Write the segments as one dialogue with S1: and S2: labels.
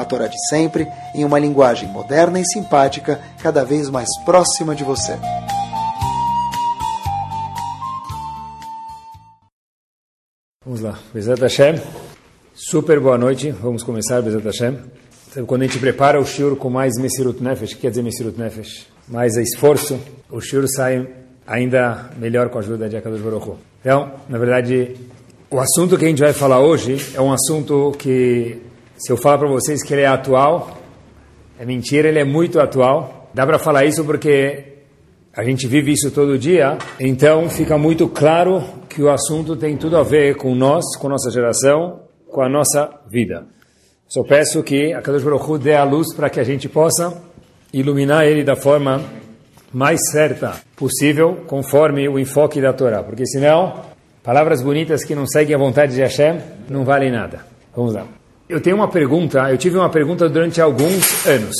S1: a Torá de sempre, em uma linguagem moderna e simpática, cada vez mais próxima de você.
S2: Vamos lá, Bezat Hashem. Super boa noite, vamos começar, Bezat Hashem. Então, quando a gente prepara o shiur com mais Mesirut Nefesh, o que quer dizer Mesirut Nefesh? Mais esforço, o shiur sai ainda melhor com a ajuda de Akadosh Baruch Então, na verdade, o assunto que a gente vai falar hoje é um assunto que se eu falar para vocês que ele é atual, é mentira, ele é muito atual. Dá para falar isso porque a gente vive isso todo dia, então fica muito claro que o assunto tem tudo a ver com nós, com nossa geração, com a nossa vida. Só peço que a Kadosh Baruch Hu dê a luz para que a gente possa iluminar ele da forma mais certa possível, conforme o enfoque da Torá, porque senão, palavras bonitas que não seguem a vontade de Hashem não valem nada. Vamos lá. Eu tenho uma pergunta, eu tive uma pergunta durante alguns anos.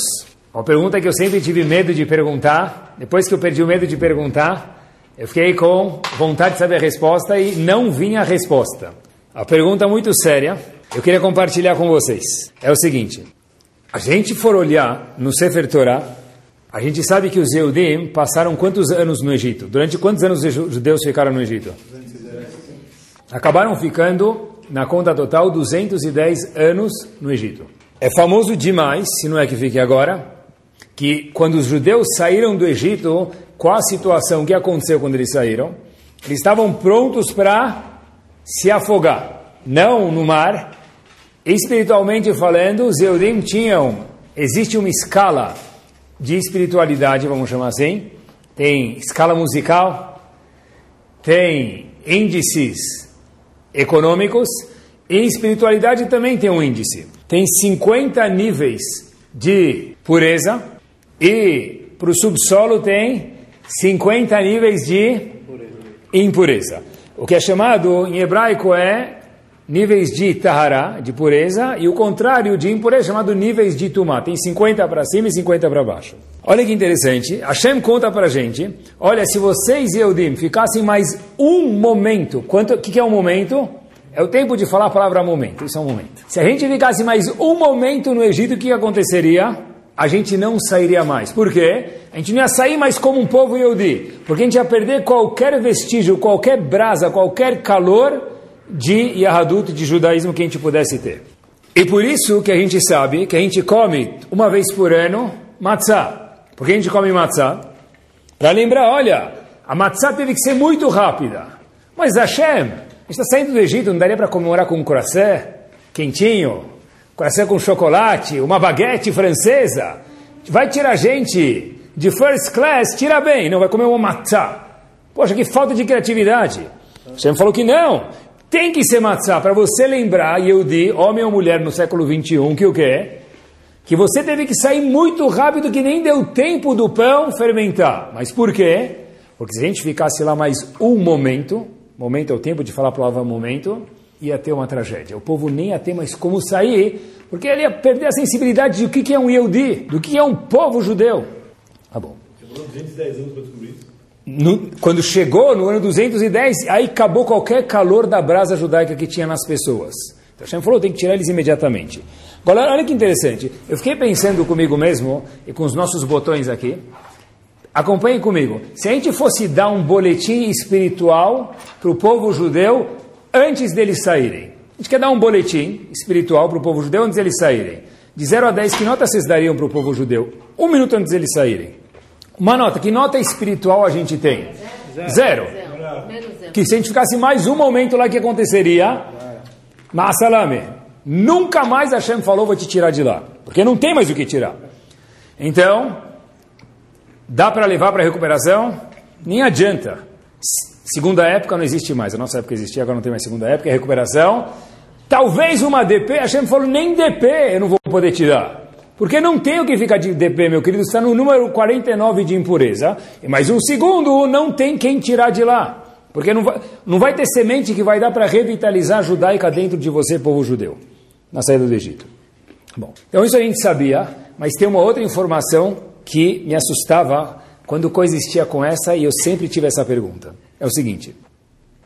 S2: Uma pergunta que eu sempre tive medo de perguntar. Depois que eu perdi o medo de perguntar, eu fiquei com vontade de saber a resposta e não vinha a resposta. A pergunta muito séria, eu queria compartilhar com vocês. É o seguinte: a gente for olhar no Sefer Torah, a gente sabe que os Eudim passaram quantos anos no Egito? Durante quantos anos os judeus ficaram no Egito? Acabaram ficando na conta total, 210 anos no Egito. É famoso demais, se não é que fique agora, que quando os judeus saíram do Egito, qual a situação que aconteceu quando eles saíram? Eles estavam prontos para se afogar, não no mar. Espiritualmente falando, os Eudim tinham, existe uma escala de espiritualidade, vamos chamar assim, tem escala musical, tem índices econômicos e espiritualidade também tem um índice. Tem 50 níveis de pureza e para o subsolo tem 50 níveis de impureza. O que é chamado em hebraico é níveis de tahara, de pureza, e o contrário de impureza chamado níveis de tumá. Tem 50 para cima e 50 para baixo. Olha que interessante, Hashem conta para gente, olha, se vocês e Eudim ficassem mais um momento, o que, que é um momento? É o tempo de falar a palavra momento, isso é um momento. Se a gente ficasse mais um momento no Egito, o que aconteceria? A gente não sairia mais. Por quê? A gente não ia sair mais como um povo Yehudi, porque a gente ia perder qualquer vestígio, qualquer brasa, qualquer calor de Yahadut, de judaísmo que a gente pudesse ter. E por isso que a gente sabe que a gente come uma vez por ano matzah. Por que a gente come matzah? Para lembrar, olha, a matzah teve que ser muito rápida. Mas Hashem, a gente está saindo do Egito, não daria para comemorar com um croissant quentinho, croissant com chocolate, uma baguete francesa? Vai tirar gente de first class, tira bem, não vai comer uma matzah. Poxa, que falta de criatividade. Hashem falou que não. Tem que ser matzah para você lembrar, Yehudi, homem ou mulher no século 21, que o quê? que você teve que sair muito rápido, que nem deu tempo do pão fermentar. Mas por quê? Porque se a gente ficasse lá mais um momento, momento é o tempo de falar a palavra momento, ia ter uma tragédia. O povo nem ia ter mais como sair, porque ele ia perder a sensibilidade do que é um Yehudi, do que é um povo judeu. Tá bom.
S3: Demorou 210 anos para descobrir?
S2: No, quando chegou no ano 210, aí acabou qualquer calor da brasa judaica que tinha nas pessoas. Então Hashem falou, tem que tirar eles imediatamente. Agora, olha que interessante. Eu fiquei pensando comigo mesmo e com os nossos botões aqui. Acompanhe comigo. Se a gente fosse dar um boletim espiritual para o povo judeu antes deles saírem. A gente quer dar um boletim espiritual para o povo judeu antes deles saírem. De 0 a 10, que nota vocês dariam para o povo judeu? Um minuto antes deles saírem. Uma nota. Que nota espiritual a gente tem? Zero. Zero. Zero. Que se a gente ficasse mais um momento lá, o que aconteceria? Ma'asalame. Nunca mais Hashem falou, vou te tirar de lá. Porque não tem mais o que tirar. Então, dá para levar para recuperação? Nem adianta. Segunda época não existe mais. A nossa época existia, agora não tem mais segunda época. É recuperação. Talvez uma DP, Hashem falou, nem DP eu não vou poder tirar. Porque não tem o que ficar de DP, meu querido, está no número 49 de impureza. Mais um segundo, não tem quem tirar de lá. Porque não vai, não vai ter semente que vai dar para revitalizar a judaica dentro de você, povo judeu, na saída do Egito. Bom, então isso a gente sabia, mas tem uma outra informação que me assustava quando coexistia com essa e eu sempre tive essa pergunta. É o seguinte: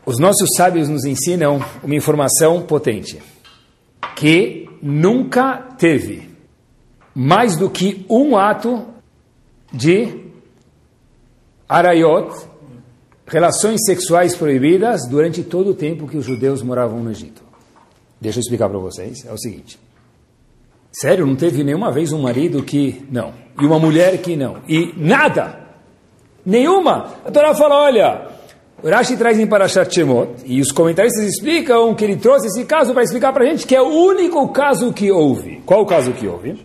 S2: os nossos sábios nos ensinam uma informação potente, que nunca teve mais do que um ato de arayot, relações sexuais proibidas, durante todo o tempo que os judeus moravam no Egito. Deixa eu explicar para vocês. É o seguinte. Sério, não teve nenhuma vez um marido que não, e uma mulher que não, e nada, nenhuma. A Torá fala, olha, Rashi traz em Parashat Shemot, e os comentaristas explicam que ele trouxe esse caso para explicar para a gente que é o único caso que houve. Qual o caso que houve?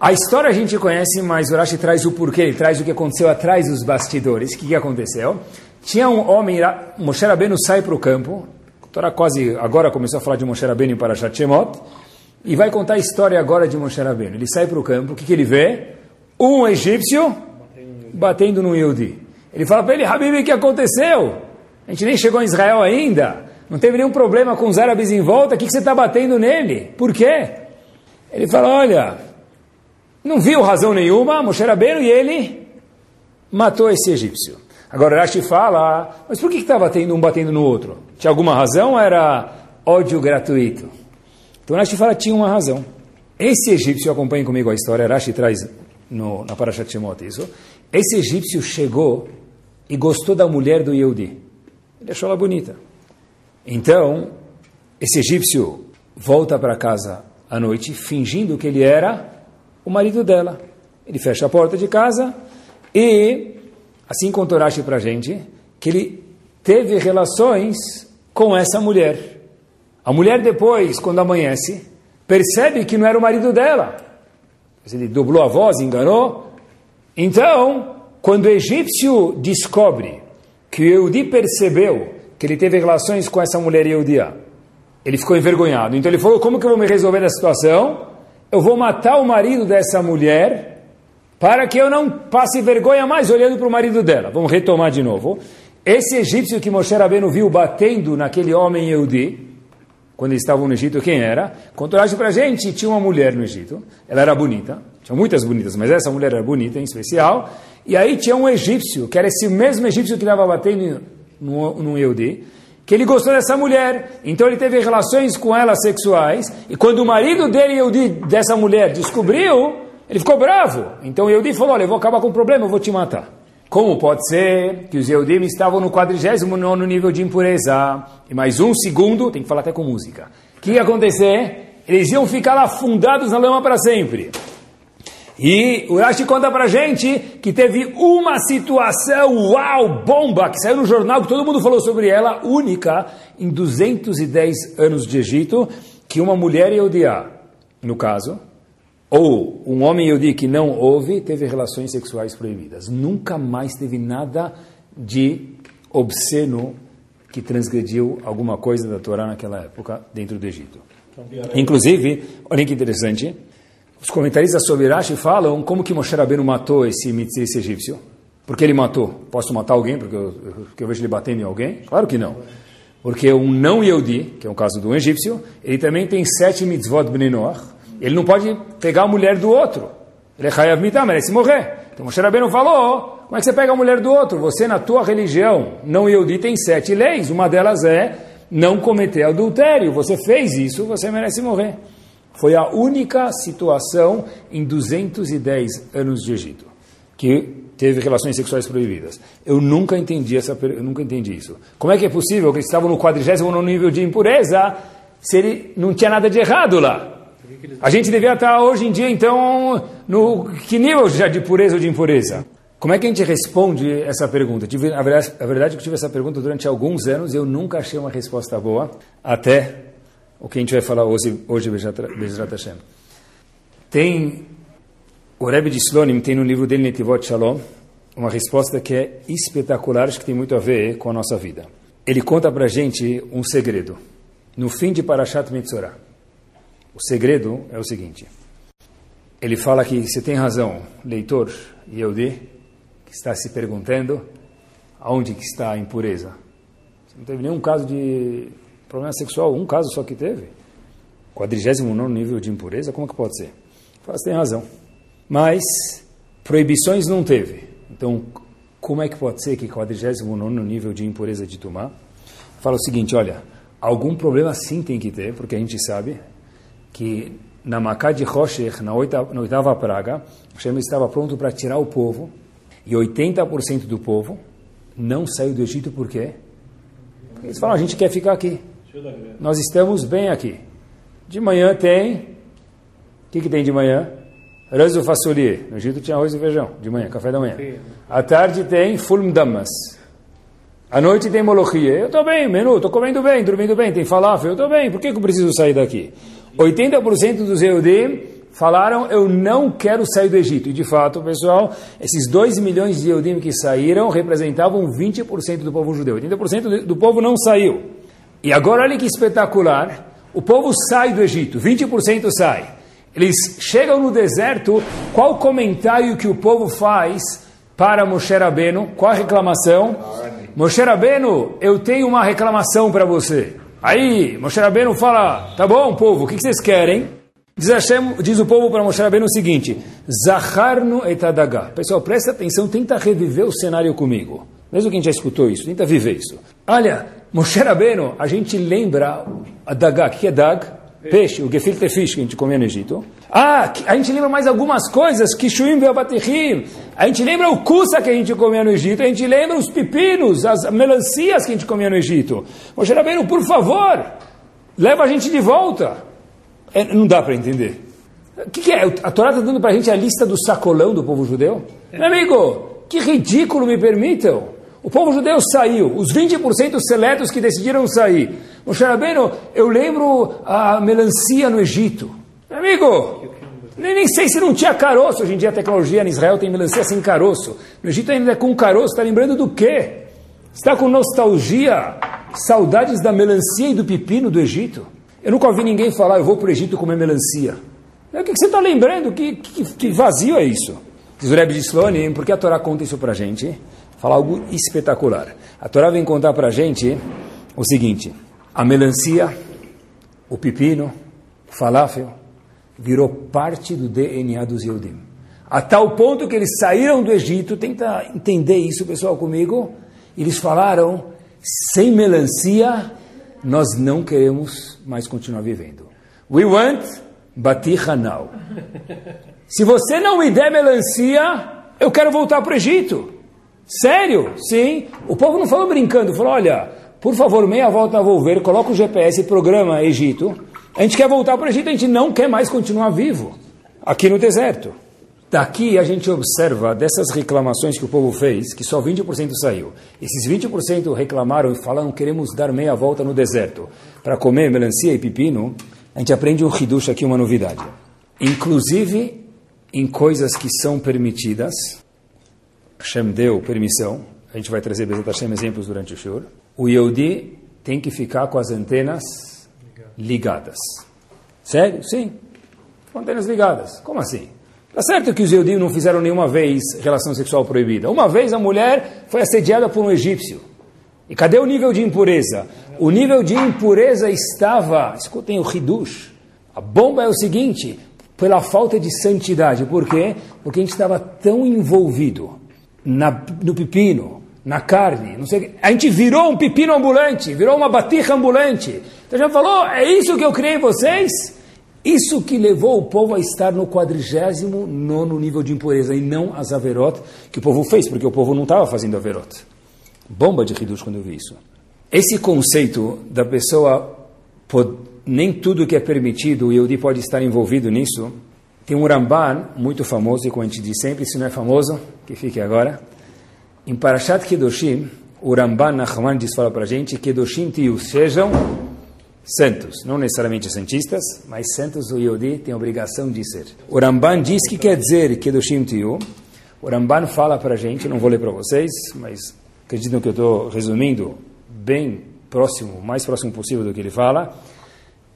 S2: A história a gente conhece, mas o Rashi traz o porquê, ele traz o que aconteceu atrás dos bastidores. O que, que aconteceu? Tinha um homem, Moshe Rabbeinu sai para o campo, Torá quase agora começou a falar de Moshe Rabbeinu em Parashat Shemot, e vai contar a história agora de Moshe Rabbeinu. Ele sai para o campo, o que, que ele vê? Um egípcio batendo no Yehudi. Ele fala para ele, Habib, o que aconteceu? A gente nem chegou em Israel ainda, não teve nenhum problema com os árabes em volta, o que, que você está batendo nele? Por quê? Ele fala, olha, não viu razão nenhuma, Moshe Rabbeinu, e ele matou esse egípcio. Agora Rashi fala, mas por que está batendo um batendo no outro? Tinha alguma razão ou era ódio gratuito? Então Rashi fala, tinha uma razão. Esse egípcio, acompanhe comigo a história, Rashi traz no, na Parashat Shemot isso, esse egípcio chegou e gostou da mulher do Yehudi. Ele achou ela bonita. Então, esse egípcio volta para casa à noite, fingindo que ele era o marido dela. Ele fecha a porta de casa e, assim contou Rashi para a gente, que ele teve relações com essa mulher. A mulher depois, quando amanhece, percebe que não era o marido dela. Ele dublou a voz, enganou. Então, quando o egípcio descobre que o Eudi percebeu que ele teve relações com essa mulher Eudia, ele ficou envergonhado. Então ele falou, como que eu vou me resolver essa situação? Eu vou matar o marido dessa mulher para que eu não passe vergonha mais olhando para o marido dela. Vamos retomar de novo. Esse egípcio que Moshe Rabbeinu viu batendo naquele homem Eudi, quando eles estavam no Egito, quem era? Contou para a gente, tinha uma mulher no Egito, ela era bonita, tinha muitas bonitas, mas essa mulher era bonita em especial, e aí tinha um egípcio, que era esse mesmo egípcio que estava batendo no Yehudi, que ele gostou dessa mulher, então ele teve relações com ela sexuais, e quando o marido dele, Yehudi, dessa mulher, descobriu, ele ficou bravo. Então Yehudi falou, olha, eu vou acabar com o problema, eu vou te matar. Como pode ser que os Yehudim estavam no 49 nível de impureza? E mais um segundo, tem que falar até com música. O que ia acontecer? Eles iam ficar afundados na lama para sempre. E o Rashi conta para gente que teve uma situação, uau, bomba, que saiu no jornal, que todo mundo falou sobre ela, única, em 210 anos de Egito, que uma mulher odiar, no caso, ou um homem Yehudi que não ouve teve relações sexuais proibidas. Nunca mais teve nada de obsceno que transgrediu alguma coisa da Torá naquela época dentro do Egito. Inclusive, olha que interessante, os comentaristas sobre Rashi falam como que Moshe Rabbeinu matou esse, esse egípcio. Porque ele matou? Posso matar alguém porque eu, porque eu vejo ele batendo em alguém? Claro que não. Porque um não Yehudi, que é o caso de um egípcio, ele também tem sete mitzvot bnei ele não pode pegar a mulher do outro. Ele é Hayav Mitam, merece morrer. Então Moshe Rabbeinu falou, como é que você pega a mulher do outro? Você, na tua religião, não Yehudi, tem sete leis. Uma delas é não cometer adultério. Você fez isso, você merece morrer. Foi a única situação em 210 anos de Egito que teve relações sexuais proibidas. Eu nunca entendi essa, eu nunca entendi isso. Como é que é possível que eles estavam no quadrigésimo no nível de impureza se ele não tinha nada de errado lá? A gente devia estar hoje em dia, então, no que nível já de pureza ou de impureza? Como é que a gente responde essa pergunta? Tive, a, verdade, a verdade é que eu tive essa pergunta durante alguns anos e eu nunca achei uma resposta boa, até o que a gente vai falar hoje, hoje Bezrat Hashem. Tem, o Rebbe de Slonim tem no livro dele, Netivot Shalom, uma resposta que é espetacular, acho que tem muito a ver com a nossa vida. Ele conta para gente um segredo. No fim de Parashat Mitzorah, o segredo é o seguinte: ele fala que você tem razão, leitor Yehudi, que está se perguntando aonde que está a impureza. Não teve nenhum caso de problema sexual, um caso só que teve. Quadrigésimo nono nível de impureza, como é que pode ser? Fala, você tem razão. Mas proibições não teve. Então, como é que pode ser que quadrigésimo nono nível de impureza de Tumá? Fala o seguinte, olha, algum problema sim tem que ter, porque a gente sabe que na Macá de Rocher, na oitava, na oitava praga, Hashem estava pronto para tirar o povo, e 80% do povo não saiu do Egito por quê? Porque eles falam, a gente quer ficar aqui. Nós estamos bem aqui. De manhã tem... O que, que tem de manhã? Razo fassolier. No Egito tinha arroz e feijão, de manhã, café da manhã. À tarde tem fulm damas. À noite tem molochia. Eu estou bem, menu, estou comendo bem, dormindo bem, tem falafel, eu estou bem, por que, que eu preciso sair daqui? 80% dos Eudim falaram, eu não quero sair do Egito. E de fato, pessoal, esses 2 milhões de Eudim que saíram representavam 20% do povo judeu. 80% do povo não saiu. E agora olha que espetacular, o povo sai do Egito, 20% sai. Eles chegam no deserto, qual o comentário que o povo faz para Moshe Rabbeinu? Qual a reclamação? Moshe Rabbeinu, eu tenho uma reclamação para você. Aí, Moshe Rabbeinu fala, tá bom, povo, o que vocês querem? Diz, Hashem, diz o povo para Moshe Rabbeinu o seguinte, Zacharnu etadaga. Pessoal, presta atenção, tenta reviver o cenário comigo. Mesmo quem já escutou isso, tenta viver isso. Olha, Moshe Rabbeinu, a gente lembra a daga, que é dag? Peixe, o gefilte fish que a gente comia no Egito. Ah, a gente lembra mais algumas coisas, kishuim ve'abatechim. A gente lembra o kusa que a gente comia no Egito. A gente lembra os pepinos, as melancias que a gente comia no Egito. Moshe Rabbeinu, por favor, leva a gente de volta. É, não dá para entender. O que, que, é? A Torá está dando para a gente a lista do sacolão do povo judeu? Meu amigo, que ridículo, me permitam. O povo judeu saiu, os 20% seletos que decidiram sair. Moshe Rabbeinu, eu lembro a melancia no Egito. Amigo, nem, nem sei se não tinha caroço. Hoje em dia a tecnologia em Israel tem melancia sem caroço. No Egito ainda é com caroço. Está lembrando do quê? Está com nostalgia, saudades da melancia e do pepino do Egito? Eu nunca ouvi ninguém falar, eu vou para o Egito comer melancia. O que, você está lembrando? Que, que, que, vazio é isso? Diz o Rebbe de Slonim, por que a Torá conta isso para a gente? Fala algo espetacular. A Torá vem contar para a gente o seguinte: a melancia, o pepino, o falafel, virou parte do DNA dos Yehudim. A tal ponto que eles saíram do Egito, tenta entender isso, pessoal, comigo. Eles falaram: sem melancia, nós não queremos mais continuar vivendo. We want batiha now. Se você não me der melancia, eu quero voltar para o Egito. Sério? Sim. O povo não falou brincando, falou: olha, por favor, meia volta a volver, coloca o GPS, programa Egito. A gente quer voltar para o Egito, a gente não quer mais continuar vivo aqui no deserto. Daqui a gente observa dessas reclamações que o povo fez, que só 20% saiu. Esses 20% reclamaram e falaram queremos dar meia volta no deserto para comer melancia e pepino. A gente aprende um hidush aqui, uma novidade. Inclusive em coisas que são permitidas, Hashem deu permissão, a gente vai trazer Bezat Hashem exemplos durante o Shur, o Yehudi tem que ficar com as antenas ligadas. Sério? Sim. Com antenas ligadas. Como assim? Tá certo que os Yehudim não fizeram nenhuma vez relação sexual proibida. Uma vez a mulher foi assediada por um egípcio. E cadê o nível de impureza? O nível de impureza estava, escutem o Hidush. A bomba é o seguinte, pela falta de santidade. Por quê? Porque a gente estava tão envolvido na, no pepino, na carne, não sei, a gente virou um pepino ambulante, virou uma batija ambulante. Então já falou, é isso que eu criei vocês? Isso que levou o povo a estar no quadrigésimo nono nível de impureza e não as averot que o povo fez, porque o povo não estava fazendo averot. Bomba de Hidush quando eu vi isso. Esse conceito da pessoa, nem tudo que é permitido, o Yehudi pode estar envolvido nisso, tem um Ramban muito famoso, e como a gente diz sempre, se não é famoso, que fique agora. Em Parashat Kedoshim, o Ramban Nachman diz, fala para a gente, Kedoshim Tiu, sejam santos, não necessariamente santistas, mas santos o Yodi tem a obrigação de ser. O Ramban diz que quer dizer Kedoshim Tiu. O Ramban fala para a gente, não vou ler para vocês, mas acreditam que eu estou resumindo bem próximo, o mais próximo possível do que ele fala.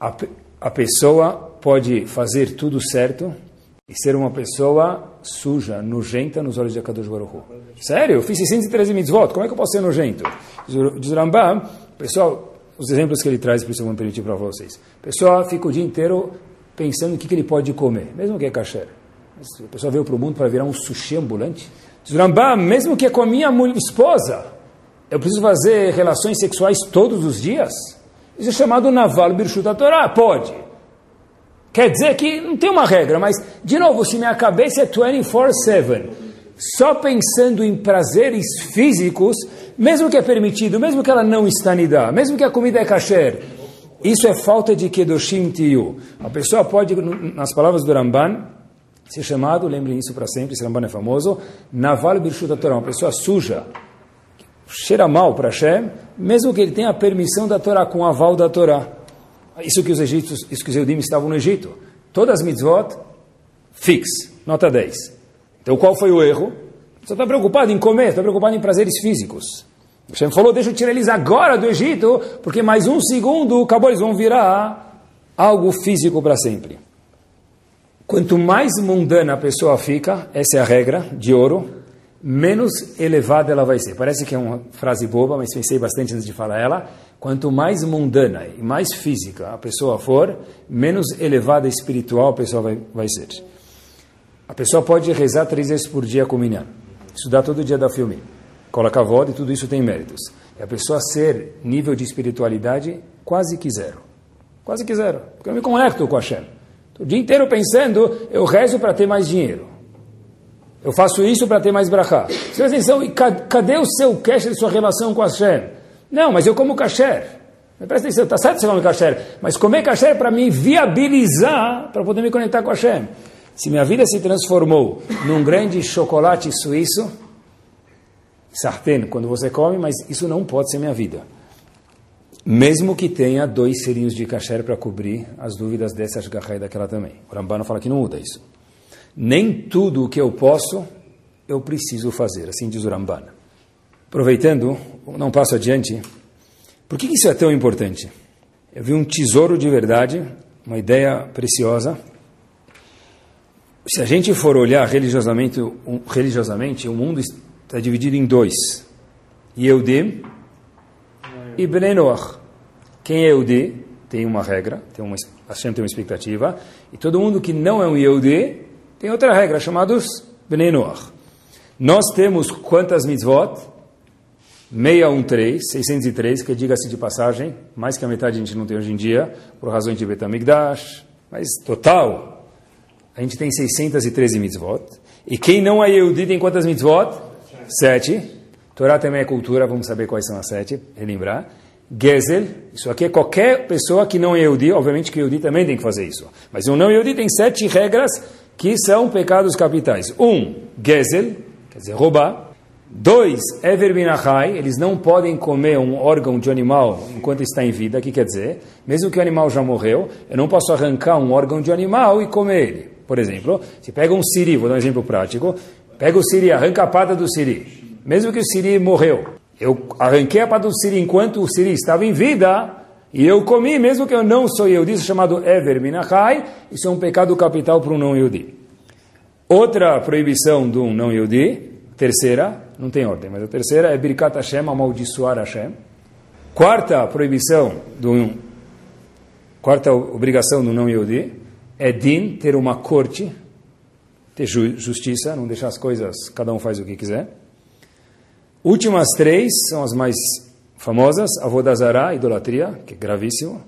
S2: A, a pessoa pode fazer tudo certo e ser uma pessoa suja, nojenta nos olhos de Akadosh Baruch. Sério? Eu fiz 613 mitzvot, como é que eu posso ser nojento? Diz Rambam, pessoal, os exemplos que ele traz, por isso eu vou permitir para vocês. Pessoal fica o dia inteiro pensando o que, que ele pode comer, mesmo que é kasher. A pessoa veio para o mundo para virar um sushi ambulante. Diz Rambam, mesmo que é com a minha esposa, eu preciso fazer relações sexuais todos os dias? Isso é chamado Naval Birshut Torah. Pode. Quer dizer que não tem uma regra, mas, de novo, se minha cabeça é 24-7, só pensando em prazeres físicos, mesmo que é permitido, mesmo que ela não está nidá, mesmo que a comida é kasher, isso é falta de kedoshim tiyu. A pessoa pode, nas palavras do Ramban, ser chamado, lembrem isso para sempre, esse Ramban é famoso, naval birshut Torah, uma pessoa suja, cheira mal para Hashem, mesmo que ele tenha a permissão da Torá, com o aval da Torá. Isso que os egípcios, isso que os Eudim estavam no Egito. Todas as mitzvot, fix, nota 10. Então qual foi o erro? Você está preocupado em comer, está preocupado em prazeres físicos. Hashem falou, deixa eu tirar eles agora do Egito, porque mais um segundo, acabou, eles vão virar algo físico para sempre. Quanto mais mundana a pessoa fica, essa é a regra de ouro, menos elevada ela vai ser. Parece que é uma frase boba, mas pensei bastante antes de falar ela. Quanto mais mundana e mais física a pessoa for, menos elevada espiritual a pessoa vai, vai ser. A pessoa pode rezar três vezes por dia com minyan, estudar todo dia da filme, colocar voda e tudo isso tem méritos. E a pessoa ser nível de espiritualidade quase que zero. Quase que zero. Porque eu me conecto com a Hashem. O dia inteiro pensando, eu rezo para ter mais dinheiro. Eu faço isso para ter mais brachá. Presta atenção, e cadê o seu cash sua relação com a Hashem? Não, mas eu como kasher. Presta atenção, está certo você come kasher, mas comer kasher é para me viabilizar, para poder me conectar com a Hashem. Se minha vida se transformou num grande chocolate suíço, sartén, quando você come, mas isso não pode ser minha vida. Mesmo que tenha dois serinhos de kasher para cobrir as dúvidas dessa e daquela também. O Rambano fala que não muda isso. Nem tudo o que eu posso, eu preciso fazer, assim diz o Rambana. Aproveitando, não passo adiante, por que isso é tão importante? Eu vi um tesouro de verdade, uma ideia preciosa. Se a gente for olhar religiosamente, religiosamente o mundo está dividido em dois: Yehudim e Bnei. Quem é Yehudi tem uma regra, tem uma, Hashem tem uma expectativa, e todo mundo que não é um Yehudi tem outra regra, chamados Bnei Noach. Nós temos quantas mitzvot? 613, 603, que diga-se de passagem, mais que a metade a gente não tem hoje em dia, por razões de Betamigdash, mas total, a gente tem 613 mitzvot. E quem não é Yehudi tem quantas mitzvot? Sete. Torá também é cultura, vamos saber quais são as sete, relembrar. Gezel, isso aqui é qualquer pessoa que não é Yehudi, obviamente que Yehudi também tem que fazer isso. Mas o não Yehudi tem sete regras que são pecados capitais. Um, Gezel, quer dizer, roubar. Dois, Ever eles não podem comer um órgão de animal enquanto está em vida, que quer dizer? Mesmo que o animal já morreu, eu não posso arrancar um órgão de animal e comer ele. Por exemplo, se pega um siri, vou dar um exemplo prático, pega o siri, arranca a pata do siri, mesmo que o siri morreu, eu arranquei a pata do siri enquanto o siri estava em vida, e eu comi, mesmo que eu não sou Yehudi, chamado Ever Minachai, isso é um pecado capital para um não Yehudi. Outra proibição de um não Yehudi, terceira, não tem ordem, mas a terceira é Birkat Hashem, amaldiçoar Hashem. Quarta proibição, do, quarta obrigação do não Yehudi é din, ter uma corte, ter justiça, não deixar as coisas, cada um faz o que quiser. Últimas três são as mais famosas, Avodazara, idolatria, que é gravíssimo,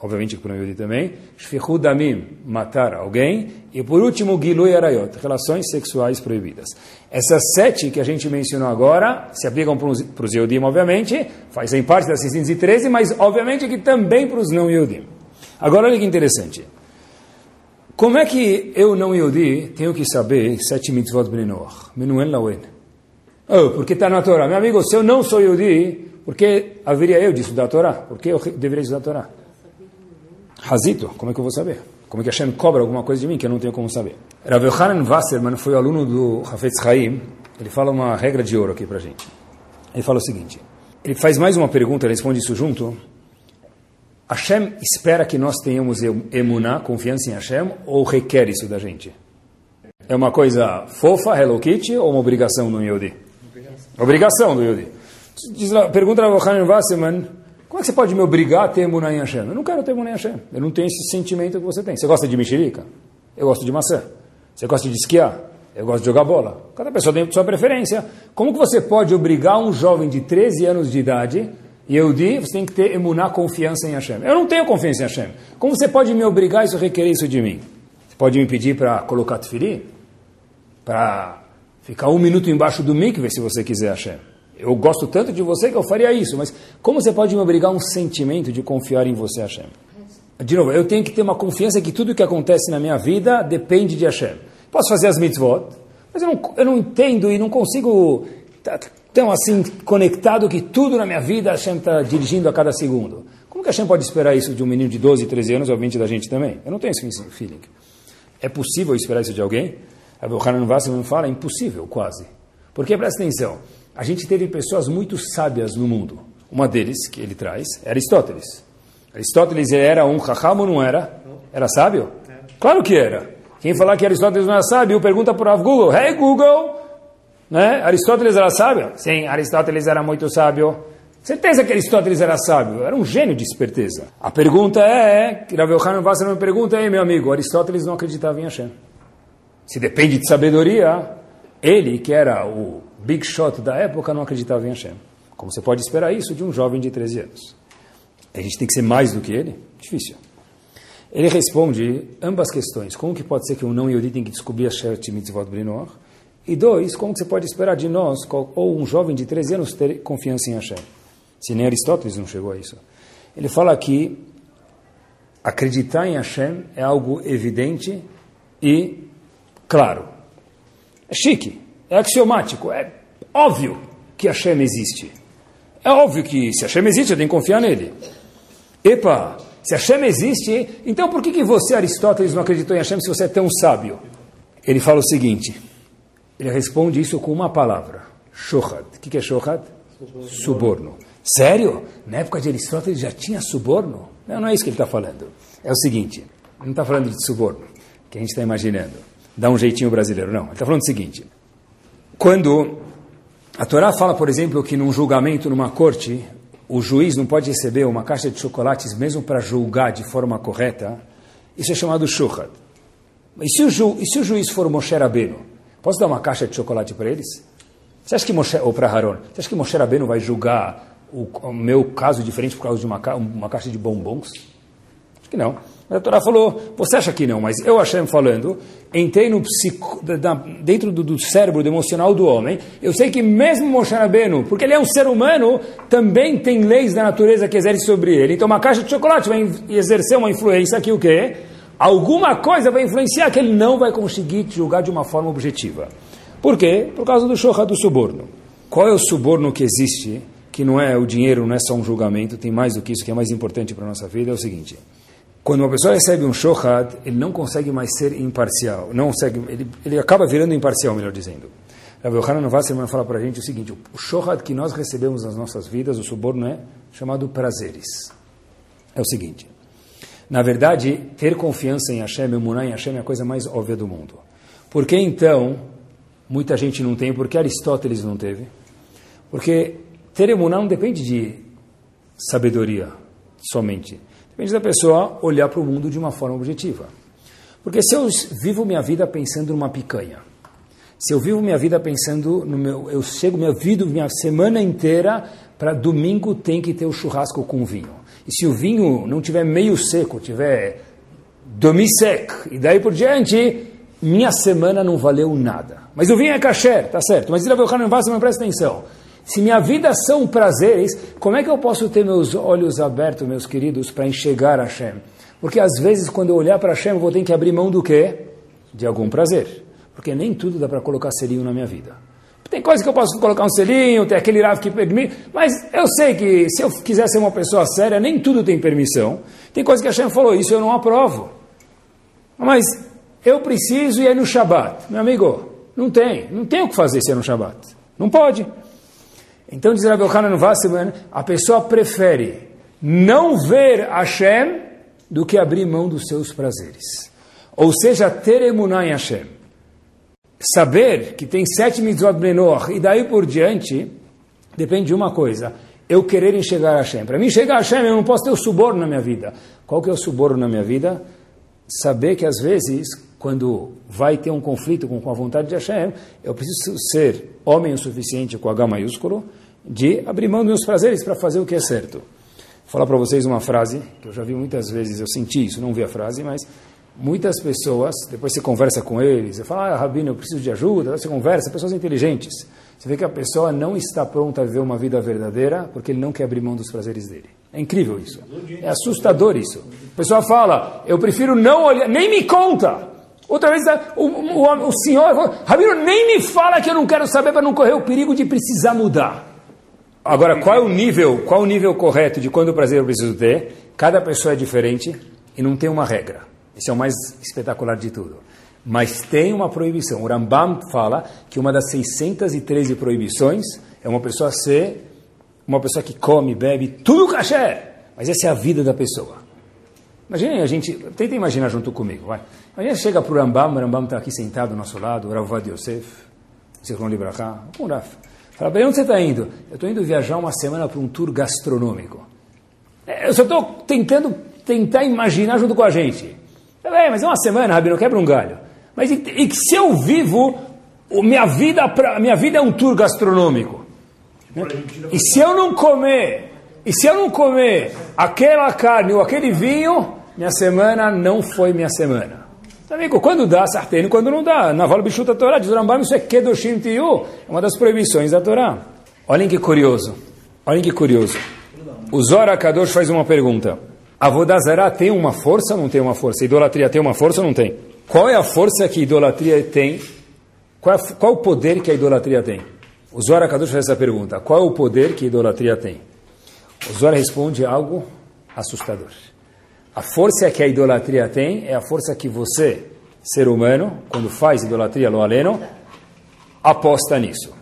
S2: obviamente que para o Yehudi também, Shfichu Damim, matar alguém, e por último, Gilui Arayot, relações sexuais proibidas. Essas sete que a gente mencionou agora, se aplicam para os Yehudim, obviamente, fazem parte das 613, mas obviamente que também para os não Yehudim. Agora olha que interessante. Como é que eu, não Yehudi, tenho que saber sete mitzvot bnei Noach? Menuel lawen. Oh, porque está na Torá. Meu amigo, se eu não sou Yehudi, por que haveria eu de estudar a Torá? Por que eu deveria estudar a Torá? Razito, como é que eu vou saber? Como é que Hashem cobra alguma coisa de mim que eu não tenho como saber? Rav Yohanan Wasserman foi aluno do Hafetz Chaim, ele fala uma regra de ouro aqui para gente. Ele fala o seguinte, ele faz mais uma pergunta, ele responde isso junto. Hashem espera que nós tenhamos emuná, confiança em Hashem, ou requer isso da gente? é uma coisa fofa, Hello Kitty, ou uma obrigação do Yodi? Obrigação. Obrigação do Yodi. Pergunta ao Hanan Wasserman, como é que você pode me obrigar a ter Emunah em Hashem? Eu não quero ter Emunah em Hashem. Eu não tenho esse sentimento que você tem. Você gosta de mexerica? Eu gosto de maçã. Você gosta de esquiar? Eu gosto de jogar bola. Cada pessoa tem sua preferência. Como que você pode obrigar um jovem de 13 anos de idade, e eu digo, você tem que ter emuná confiança em Hashem. Eu não tenho confiança em Hashem. Como você pode me obrigar isso, requerer isso de mim? Você pode me pedir para colocar tefiri? Para ficar um minuto embaixo do mikve, se você quiser Hashem. Eu gosto tanto de você que eu faria isso, mas como você pode me obrigar a um sentimento de confiar em você, Hashem? De novo, eu tenho que ter uma confiança que tudo que acontece na minha vida depende de Hashem. Posso fazer as mitzvot, mas eu não, eu não entendo e não consigo tão assim conectado que tudo na minha vida Hashem está dirigindo a cada segundo. Como que Hashem pode esperar isso de um menino de 12, 13 anos, ou 20 da gente também? Eu não tenho esse feeling. É possível esperar isso de alguém? A Hanan Vassilman fala, impossível, quase. Porque, presta atenção, a gente teve pessoas muito sábias no mundo. Uma deles, que ele traz, é Aristóteles. Aristóteles era um raham ou não era? Era sábio? Claro que era. Quem falar que Aristóteles não era sábio, pergunta para o Google. Hey Google! Né? Aristóteles era sábio? Sim, Aristóteles era muito sábio. Certeza que Aristóteles era sábio, era um gênio de esperteza. A pergunta é, que Rav Yohanan Wasserman pergunta, aí meu amigo, Aristóteles não acreditava em Hashem. Se depende de sabedoria, ele, que era o big shot da época, não acreditava em Hashem. Como você pode esperar isso de um jovem de 13 anos? A gente tem que ser mais do que ele? Difícil. Ele responde ambas questões. Como que pode ser que um não Yodi tem que descobrir a Shert Mitzvot Brinor? E dois, como que você pode esperar de nós, ou um jovem de 13 anos, ter confiança em Hashem? Se nem Aristóteles não chegou a isso. Ele fala que acreditar em Hashem é algo evidente e claro. É chique, é axiomático, é óbvio que Hashem existe. É óbvio que se Hashem existe, eu tenho que confiar nele. Epa, se Hashem existe, então por que, que você, Aristóteles, não acreditou em Hashem se você é tão sábio? Ele fala o seguinte, ele responde isso com uma palavra, shohad. O que, que é shohad? Suborno. Sério? Na época de Aristóteles já tinha suborno? Não, não é isso que ele está falando. É o seguinte, não está falando de suborno, que a gente está imaginando. Dá um jeitinho brasileiro, não. Ele está falando o seguinte, quando a Torá fala, por exemplo, que num julgamento, numa corte, o juiz não pode receber uma caixa de chocolates mesmo para julgar de forma correta, isso é chamado shuhad. E se o, ju, e se o juiz for Moshe Rabbeinu, posso dar uma caixa de chocolate para eles? Você acha que Moshe, ou para Haron, você acha que Moshe Rabbeinu vai julgar o, o, meu caso diferente por causa de uma, uma caixa de bombons? Acho que não. A Torá falou, você acha que não, mas eu achei falando, entrei no psico, da, dentro do, do, cérebro do emocional do homem, eu sei que mesmo Moshe Rabbeinu, porque ele é um ser humano, também tem leis da natureza que exerce sobre ele. Então uma caixa de chocolate vai exercer uma influência que o quê? Alguma coisa vai influenciar que ele não vai conseguir julgar de uma forma objetiva. Por qué? Por causa do shoha do suborno. Qual é o suborno que existe, que não é o dinheiro, não é só um julgamento, tem mais do que isso, que é mais importante para a nossa vida, é o seguinte... Quando uma pessoa recebe um shohad, ele não consegue mais ser imparcial. Não consegue, ele, ele acaba virando imparcial, melhor dizendo. Rav Yohanan Wasserman fala para a gente o seguinte, o shohad que nós recebemos nas nossas vidas, o suborno é chamado prazeres. É o seguinte, na verdade, ter confiança em Hashem, emunar em Hashem é a coisa mais óbvia do mundo. Por que então muita gente não tem? Porque Aristóteles não teve? Porque ter emunar não depende de sabedoria somente. Depende da pessoa olhar para o mundo de uma forma objetiva. Porque se eu vivo minha vida pensando numa picanha, se eu vivo minha vida pensando no meu, eu chego minha vida, minha semana inteira para domingo tem que ter o churrasco com vinho. E se o vinho não tiver meio seco, tiver demi-sec, e daí por diante, minha semana não valeu nada. Mas o vinho é kasher, tá certo. Mas ele vai não presta atenção. Se minha vida são prazeres, como é que eu posso ter meus olhos abertos, meus queridos, para enxergar Hashem? Porque às vezes, quando eu olhar para Hashem, eu vou ter que abrir mão do quê? De algum prazer. Porque nem tudo dá para colocar selinho na minha vida. Tem coisas que eu posso colocar um selinho, tem aquele Rav que permite, mas eu sei que se eu quiser ser uma pessoa séria, nem tudo tem permissão. Tem coisas que Hashem falou, isso eu não aprovo. Mas eu preciso ir é no Shabat. Meu amigo, não tem. Não tem o que fazer se é no Shabat. Não pode. Então, diz Rabbi Yochanan Wasserman, a pessoa prefere não ver Hashem do que abrir mão dos seus prazeres. Ou seja, ter emuná em Hashem. saber que tem sete mitzvot menor e daí por diante, depende de uma coisa. Eu querer enxergar Hashem. Para mim chegar a Hashem, eu não posso ter o suborno na minha vida. Qual que é o suborno na minha vida? Saber que às vezes, quando vai ter um conflito com a vontade de Hashem, eu preciso ser homem o suficiente com H maiúsculo de abrir mão dos meus prazeres para fazer o que é certo. Vou falar para vocês uma frase que eu já vi muitas vezes, eu senti isso, não vi a frase, mas muitas pessoas, depois você conversa com eles, você fala, ah, Rabino, eu preciso de ajuda, você conversa, pessoas inteligentes. Você vê que a pessoa não está pronta a viver uma vida verdadeira porque ele não quer abrir mão dos prazeres dele. É incrível isso. É assustador isso. A pessoa fala, eu prefiro não olhar, nem me conta. Outra vez o, o, o senhor, Rabino, nem me fala que eu não quero saber para não correr o perigo de precisar mudar. Agora, qual é o nível, qual é o nível correto de quando o prazer eu preciso ter? Cada pessoa é diferente e não tem uma regra. Esse é o mais espetacular de tudo. Mas tem uma proibição. O Rambam fala que uma das 613 proibições é uma pessoa ser uma pessoa que come, bebe, tudo caché. Mas essa é a vida da pessoa. Imagine a gente, tenta imaginar junto comigo, vai. Imagina chega para o Rambam, o Rambam está aqui sentado do nosso lado, o Ravad Yosef, Zichron Libraha, o Raf. Fala, bem, onde você está indo? Eu estou indo viajar uma semana para um tour gastronômico. É, eu só estou tentando tentar imaginar junto com a gente. É, mas é uma semana, Rabino, quebra um galho. Mas e, e se eu vivo, minha vida, pra, minha vida é um tour gastronômico. Né? E se eu não comer, e se eu não comer aquela carne ou aquele vinho, minha semana não foi minha semana. Amigo, quando dá, sarteno, quando não dá. Na vala bichuta Torá, diz o Rambam, isso é Kedoshim Tiu, é uma das proibições da Torá. Olhem que curioso, olhem que curioso. O Zora Kadosh faz uma pergunta. A Vodazara tem uma força ou não tem uma força? A idolatria tem uma força ou não tem? Qual é a força que a idolatria tem? Qual, é, qual o poder que a idolatria tem? O Zohar Kadosh faz essa pergunta. Qual é o poder que a idolatria tem? O Zohar responde algo assustador. A força que a idolatria tem é a força que você, ser humano, quando faz idolatria lo aleno, aposta nisso.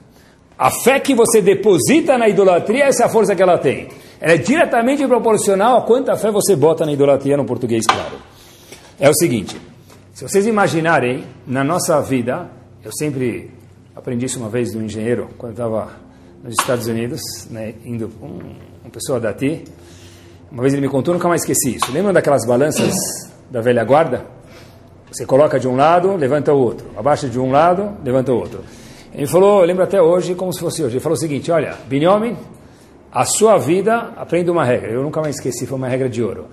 S2: A fé que você deposita na idolatria, essa é a força que ela tem. Ela é diretamente proporcional a quanta fé você bota na idolatria no português claro. É o seguinte, se vocês imaginarem, na nossa vida, eu sempre aprendi isso uma vez do engenheiro, quando estava nos Estados Unidos, né, indo com uma pessoa daqui, uma vez ele me contou, nunca mais esqueci isso. Lembram daquelas balanças da velha guarda? Você coloca de um lado, levanta o outro. Abaixa de um lado, levanta o outro. Ele falou, eu lembro até hoje, como se fosse hoje. Ele falou o seguinte: olha, Binyomin, a sua vida, aprenda uma regra. Eu nunca mais esqueci, foi uma regra de ouro.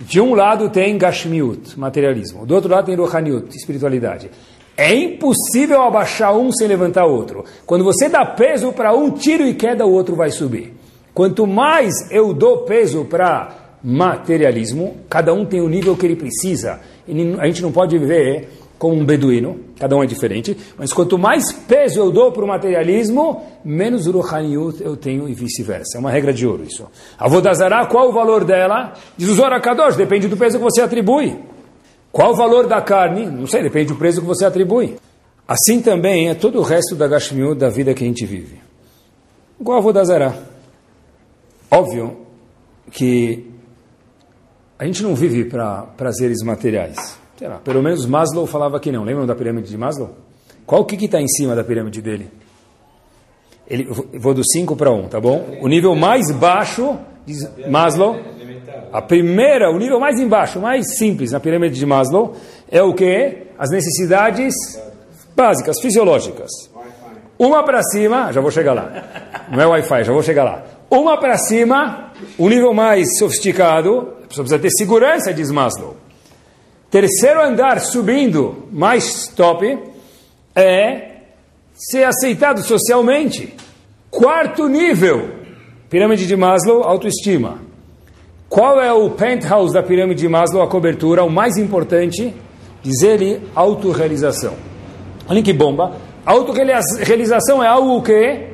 S2: De um lado tem Gashmiut, materialismo. Do outro lado tem Rohaniut, espiritualidade. É impossível abaixar um sem levantar outro. Quando você dá peso para um, tiro e queda, o outro vai subir. Quanto mais eu dou peso para materialismo, cada um tem o nível que ele precisa. A gente não pode viver como um beduíno, cada um é diferente, mas quanto mais peso eu dou para o materialismo, menos Ruhaniut eu tenho e vice-versa. É uma regra de ouro isso. A Vodazara, qual o valor dela? Diz o Zohar Kadosh, depende do peso que você atribui. Qual o valor da carne? Não sei, depende do peso que você atribui. Assim também é todo o resto da Gashmiut, da vida que a gente vive. Igual a Vodazara. Óbvio que a gente não vive para prazeres materiais. Lá, pelo menos Maslow falava que não. Lembram da pirâmide de Maslow? Qual que está em cima da pirâmide dele? Ele, vou do 5 para 1, um, tá bom? O nível mais baixo, diz Maslow, a primeira, o nível mais embaixo, mais simples na pirâmide de Maslow, é o que? As necessidades básicas, fisiológicas. Uma para cima, já vou chegar lá. Não é Wi-Fi, já vou chegar lá. Uma para cima, o nível mais sofisticado, a pessoa precisa ter segurança, diz Maslow. Terceiro andar subindo, mais top, é ser aceitado socialmente. Quarto nível, pirâmide de Maslow, autoestima. Qual é o penthouse da pirâmide de Maslow, a cobertura, o mais importante? Diz ele, autorrealização. Olha que bomba. Autorrealização é algo que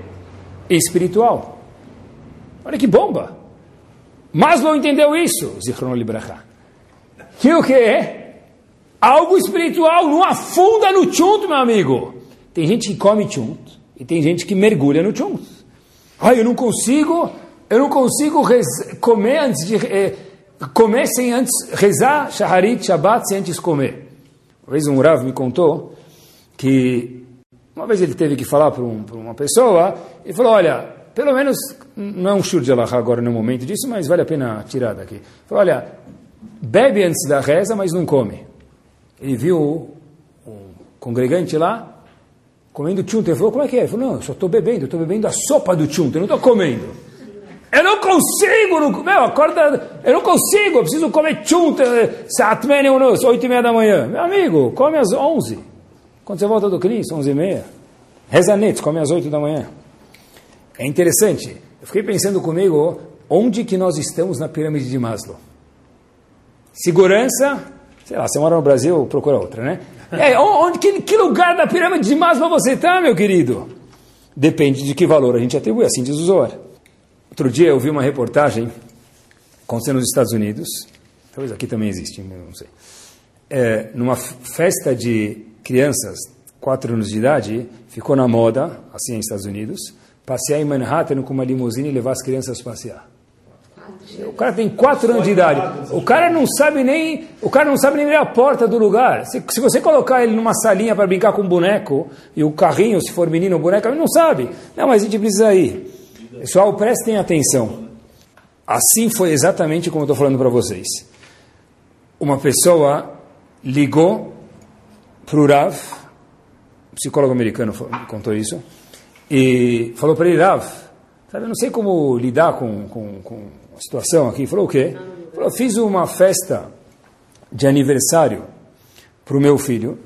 S2: espiritual. Olha que bomba. Maslow entendeu isso, Zichron Libraha. Que o que é? Algo espiritual não afunda no chunt, meu amigo. Tem gente que come chunt e tem gente que mergulha no chunt. Ah, eu não consigo, eu não consigo comer antes de eh, comer sem antes rezar shaharit, shabbat sem antes comer. Uma vez um Rav me contou que Uma vez ele teve que falar para um, uma pessoa, ele falou, olha, pelo menos, não é um shur de Allah agora no momento disso, mas vale a pena tirar daqui. Falou, olha, bebe antes da reza, mas não come. Ele viu um congregante lá, comendo tchunta. Ele falou, como é que é? Ele falou, não, eu só estou bebendo, estou bebendo a sopa do tchunta, eu não estou comendo. Eu não consigo, não, meu, acorda, eu não consigo, eu preciso comer tchunta, satmene unos, oito e meia da manhã. Meu amigo, come às onze. Quando você volta do Cris, onze e meia. Rezanete, come às oito da manhã. É interessante, eu fiquei pensando comigo, onde que nós estamos na pirâmide de Maslow? Segurança, sei lá, você mora no Brasil, procura outra, né? É, onde, que, que lugar da pirâmide de Maslow você está, meu querido? Depende de que valor a gente atribui, assim diz o Zohar. Outro dia eu vi uma reportagem acontecendo nos Estados Unidos, talvez aqui também existe, não sei. É, numa festa de crianças, 4 anos de idade, ficou na moda, assim nos Estados Unidos, passear em Manhattan com uma limusine e levar as crianças a passear. O cara tem 4 anos de idade. O cara não sabe nem, o cara não sabe nem a porta do lugar. Se, se você colocar ele numa salinha para brincar com um boneco e o carrinho, se for menino, o boneco, ele não sabe. Não, mas a gente precisa ir. Pessoal, prestem atenção. Assim foi exatamente como eu estou falando para vocês. Uma pessoa ligou para o Rav, psicólogo americano contou isso, e falou para ele, Rav, sabe, eu não sei como lidar com, com, com a situação aqui. Falou o quê? Falou, fiz uma festa de aniversário para o meu filho,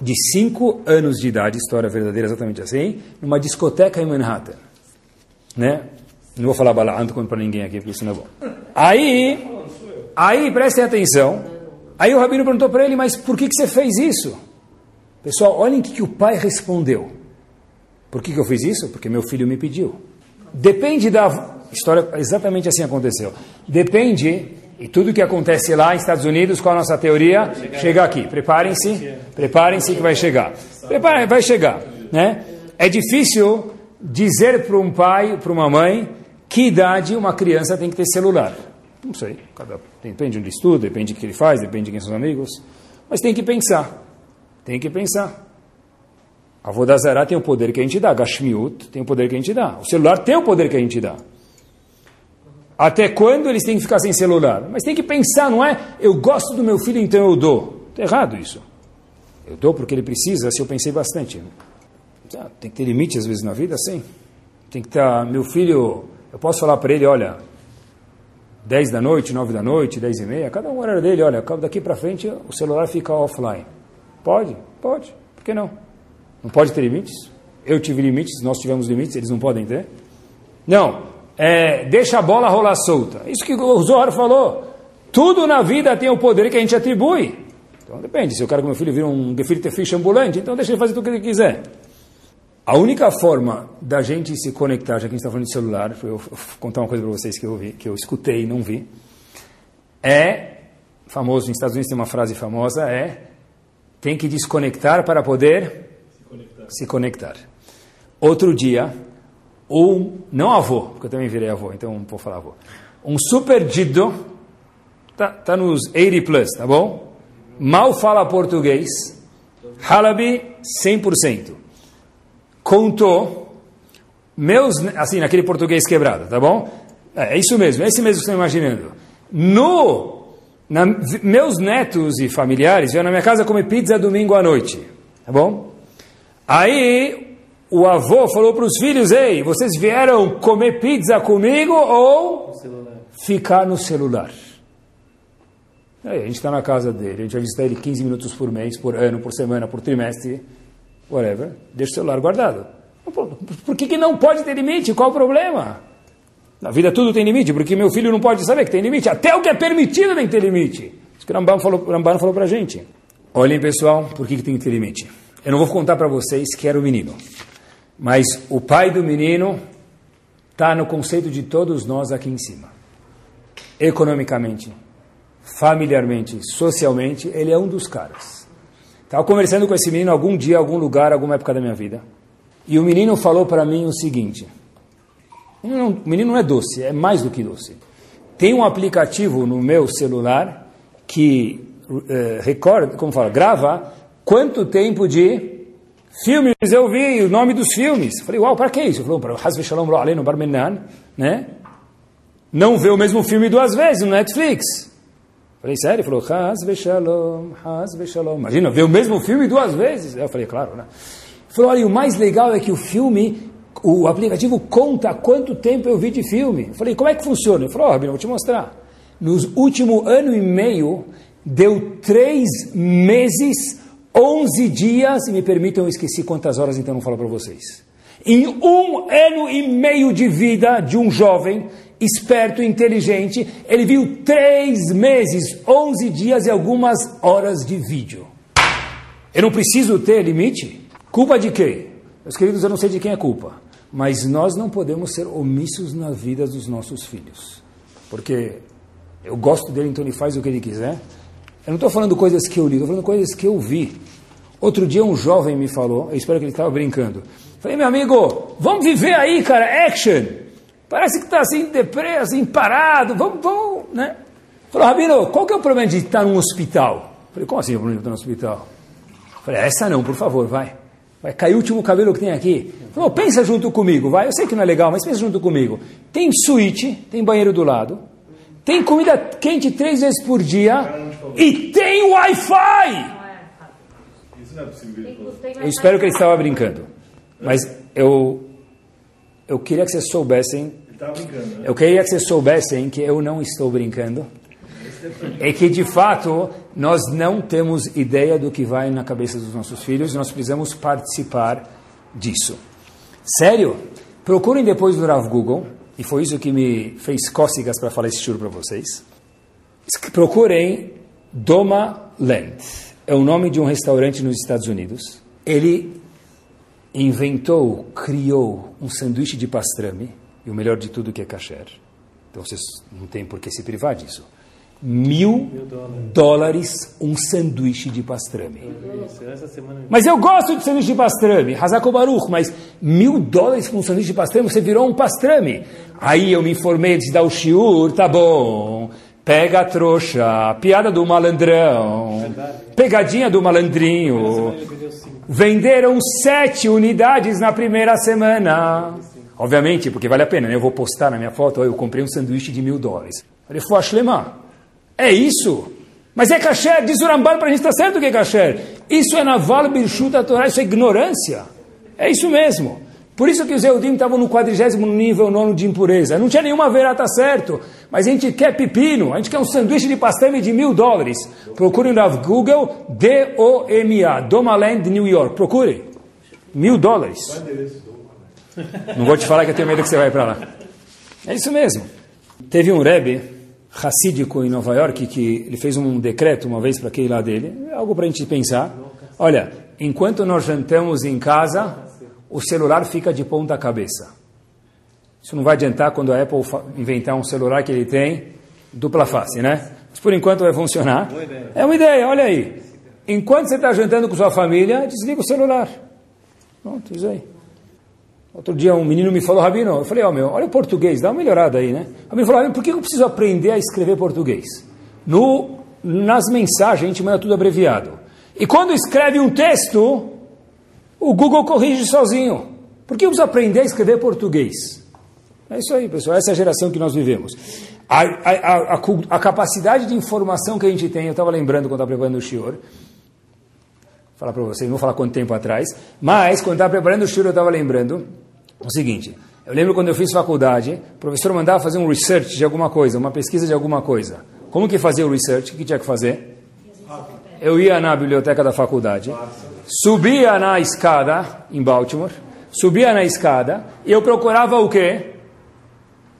S2: de 5 anos de idade, história verdadeira exatamente assim, numa discoteca em Manhattan né? Não vou falar bala'ant para ninguém aqui, porque isso não é bom. Aí, aí prestem atenção. Aí o rabino perguntou para ele, mas por que, que você fez isso? Pessoal, olhem o que, que o pai respondeu. Por que, que eu fiz isso? Porque meu filho me pediu. Depende da história, exatamente assim aconteceu. Depende, e tudo que acontece lá nos Estados Unidos, com a nossa teoria, chega aqui. Preparem-se, preparem-se que vai chegar. Preparem, vai chegar. Né? É difícil dizer para um pai, para uma mãe, que idade uma criança tem que ter celular. Não sei, cada, depende de onde estuda, depende do que ele faz, depende de quem são os amigos. Mas tem que pensar, tem que pensar. A Vodazara tem o poder que a gente dá, Gashmiut tem o poder que a gente dá, o celular tem o poder que a gente dá. Até quando eles têm que ficar sem celular? Mas tem que pensar, não é? Eu gosto do meu filho, então eu dou. Está errado isso. Eu dou porque ele precisa, se eu pensei bastante. Ah, tem que ter limite às vezes na vida, sim. Tem que estar, meu filho, eu posso falar para ele, olha, 10 da noite, 9 da noite, 10 e meia, cada um horário dele, olha, daqui para frente o celular fica offline. Pode? Pode. Por que não? Não pode ter limites? Eu tive limites, nós tivemos limites, eles não podem ter? Não. É, deixa a bola rolar solta. Isso que o Zohar falou. Tudo na vida tem o poder que a gente atribui. Então depende. Se eu quero que meu filho vire um gefilte fish ambulante, então deixa ele fazer tudo o que ele quiser. A única forma da gente se conectar, já que a gente está falando de celular, eu vou contar uma coisa para vocês que eu vi, que eu escutei e não vi, é, famoso, nos Estados Unidos tem uma frase famosa, é, tem que desconectar para poder se conectar. Outro dia, um, não avô, porque eu também virei avô, então vou falar avô, um super dido, tá, tá nos 80 plus, tá bom? Mal fala português, halabi 100% contou meus, assim, naquele português quebrado, tá bom? É, é isso mesmo, é esse mesmo que você está imaginando. No, na, meus netos e familiares vieram na minha casa comer pizza domingo à noite, tá bom? Aí o avô falou para os filhos, ei, vocês vieram comer pizza comigo ou ficar no celular? Aí, a gente está na casa dele, a gente vai visitar ele 15 minutos por mês, por ano, por semana, por trimestre whatever, deixa o celular guardado. Por que, que não pode ter limite? Qual o problema? Na vida tudo tem limite, porque meu filho não pode saber que tem limite. Até o que é permitido tem que ter limite. Isso que o Ramban falou, falou para a gente. Olhem, pessoal, por que, que tem que ter limite? Eu não vou contar para vocês que era o menino. Mas o pai do menino está no conceito de todos nós aqui em cima. Economicamente, familiarmente, socialmente, ele é um dos caras. Estava conversando com esse menino algum dia, algum lugar, alguma época da minha vida. E o menino falou para mim o seguinte: o menino não é doce, é mais do que doce. Tem um aplicativo no meu celular que uh, recorda, como fala, grava quanto tempo de Filmes eu vi, o nome dos filmes. Falei, uau, para que isso? Ele falou, para o Hazve Shalom Lo Aleinu Bar Menan, né? Não vê o mesmo filme duas vezes no Netflix. Falei, sério? Ele falou, Hazve Shalom, Hazve Shalom. Imagina, ver o mesmo filme duas vezes. Eu falei, claro, né? Ele falou, olha, o mais legal é que o filme, o aplicativo conta quanto tempo eu vi de filme. Eu falei, como é que funciona? Ele falou, oh, Rabino, vou te mostrar. Nos último ano e meio, deu três meses 11 dias, e me permitam, eu esqueci quantas horas, então não falo para vocês. Em um ano e meio de vida de um jovem, esperto, inteligente, ele viu três meses, 11 dias e algumas horas de vídeo. Eu não preciso ter limite? Culpa de quem? Meus queridos, eu não sei de quem é culpa, mas nós não podemos ser omissos na vida dos nossos filhos. Porque eu gosto dele, então ele faz o que ele quiser, eu não estou falando coisas que eu li, estou falando coisas que eu vi. Outro dia um jovem me falou, eu espero que ele estava brincando. Falei, meu amigo, vamos viver aí, cara, action. Parece que está assim, deprê, assim, parado, vamos, vamos, né? Falou, Rabino, qual que é o problema de estar num hospital? Falei, como assim o problema de estar no hospital? Falei, essa não, por favor, vai. Vai cair o último cabelo que tem aqui. Falou, pensa junto comigo, vai. Eu sei que não é legal, mas pensa junto comigo. Tem suíte, tem banheiro do lado. Tem comida quente três vezes por dia e tem Wi-Fi.
S3: Isso não é possível.
S2: Eu espero que ele estava brincando. Mas eu, eu queria que vocês soubessem.
S3: Né?
S2: Eu queria que vocês soubessem que eu não estou brincando. É que de fato nós não temos ideia do que vai na cabeça dos nossos filhos, nós precisamos participar disso. Sério? Procurem depois no Rav Google, e foi isso que me fez cócegas para falar esse tour para vocês. Procurem Doma Land. É o nome de um restaurante nos Estados Unidos. Ele inventou, criou um sanduíche de pastrame, e o melhor de tudo que é kasher. Então vocês não tem por que se privar disso. Mil dólares um sanduíche de pastrame. Mas eu gosto de sanduíche de pastrame, Hazako Baruch, mas mil dólares com um sanduíche de pastrame, você virou um pastrame. Aí eu me informei de dar o shiur, tá bom. Pega a trouxa, piada do malandrão, pegadinha do malandrinho. Venderam sete unidades na primeira semana. Obviamente, porque vale a pena, né? Eu vou postar na minha foto, ó, eu comprei um sanduíche de mil dólares. Falei, Foashlema, é isso? Mas é kasher, diz o Rambam para a gente, está certo que é kasher. Isso é naval birshuta Torá, isso é ignorância. É isso mesmo. Por isso que os Eudim estavam no quadrigésimo nível nono de impureza. Não tinha nenhuma verá, tá certo. Mas a gente quer pepino, a gente quer um sanduíche de pastrame de mil dólares. Procure no Google, D-O-M-A, Domaland, New York. Procure. Mil dólares. Não vou te falar que eu tenho medo que você vai para lá. É isso mesmo. Teve um Rebbe racídico em Nova York que ele fez um decreto uma vez para aquele lá dele, algo para a gente pensar. Olha, enquanto nós jantamos em casa, o celular fica de ponta cabeça. Isso não vai adiantar quando a Apple inventar um celular que ele tem dupla face, né? Mas por enquanto vai funcionar. É uma ideia, olha aí. Enquanto você está jantando com sua família, desliga o celular. Pronto, isso aí. Outro dia um menino me falou, Rabino, eu falei, ó meu, olha o português, dá uma melhorada aí, né? O Rabino falou, Rabino, por que eu preciso aprender a escrever português? No, nas mensagens a gente manda tudo abreviado. E quando escreve um texto, o Google corrige sozinho. Por que preciso aprender a escrever português? É isso aí, pessoal, essa é a geração que nós vivemos. A, a, a, a capacidade de informação que a gente tem, eu estava lembrando quando estava preparando o Shior, falar para vocês, não vou falar quanto tempo atrás, mas quando estava preparando o shiur eu estava lembrando o seguinte, eu lembro quando eu fiz faculdade, o professor mandava fazer um research de alguma coisa, uma pesquisa de alguma coisa. Como que fazia o research? O que tinha que fazer? Eu ia na biblioteca da faculdade, subia na escada em Baltimore, subia na escada e eu procurava o quê?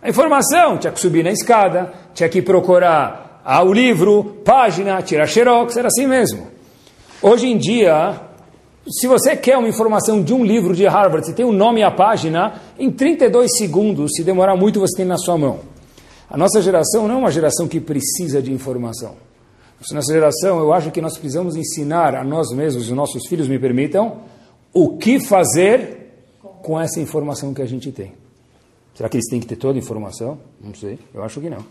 S2: A informação, tinha que subir na escada, tinha que procurar ah, o livro, página, tirar xerox, era assim mesmo. Hoje em dia, se você quer uma informação de um livro de Harvard, você tem o nome e a página, em 32 segundos, se demorar muito, você tem na sua mão. A nossa geração não é uma geração que precisa de informação. Nossa geração, eu acho que nós precisamos ensinar a nós mesmos, os nossos filhos me permitam, o que fazer com essa informação que a gente tem. Será que eles têm que ter toda a informação? Não sei, eu acho que não.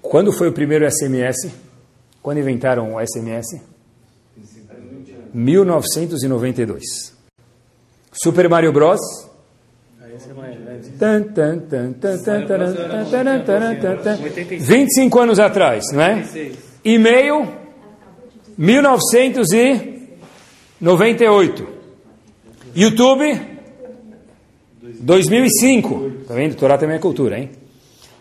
S2: Quando foi o primeiro SMS? Quando inventaram o SMS? 1992. Super Mario Bros. 25 anos atrás, não é? E-mail, 1998. YouTube, 2005. Tá vendo? Torá também é cultura, hein?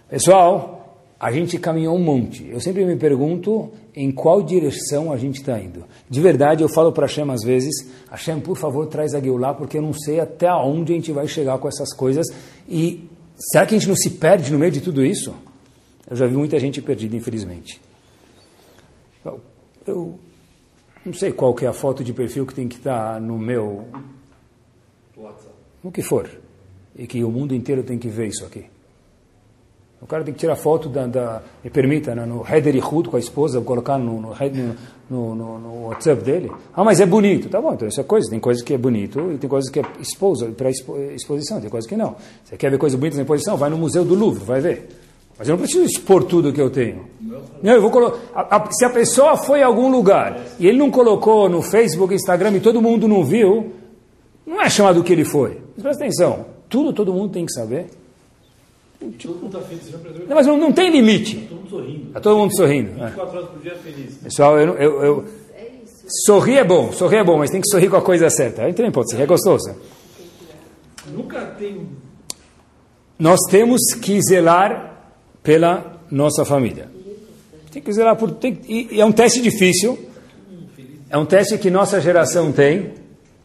S2: Pessoal, a gente caminhou um monte. Eu sempre me pergunto em qual direção a gente está indo. De verdade, eu falo para Hashem às vezes, Hashem, por favor, traz a Geulah, porque eu não sei até onde a gente vai chegar com essas coisas. E será que a gente não se perde no meio de tudo isso? Eu já vi muita gente perdida, infelizmente. Eu, não sei qual que é a foto de perfil que tem que estar no meu... No que for. E que o mundo inteiro tem que ver isso aqui. O cara tem que tirar foto da, da me permita, né, no Header Ihud com a esposa, colocar no, no, no, no, no WhatsApp dele. Ah, mas é bonito. Tá bom, então isso é coisa. Tem coisas que é bonito e tem coisas que é exposa, para expo, exposição, tem coisas que não. Você quer ver coisas bonitas na exposição? Vai no Museu do Louvre, vai ver. Mas eu não preciso expor tudo que eu tenho. Não, eu vou colocar. Se a pessoa foi a algum lugar e ele não colocou no Facebook, Instagram e todo mundo não viu, não é chamado que ele foi. Mas presta atenção, tudo todo mundo tem que saber.
S3: Todo mundo está feliz,
S2: Não, mas não, não tem limite.
S3: Todo mundo sorrindo.
S2: Está todo mundo sorrindo. é.
S3: 24 horas por dia feliz.
S2: Pessoal, eu, eu, eu- sorrir é bom, sorrir é bom, mas tem que sorrir com a coisa certa. Aí também pode ser, é gostoso.
S3: Nunca tem.
S2: Nós temos que zelar pela nossa família. Tem que zelar por. Tem, e, e é um teste difícil. É um teste que nossa geração tem.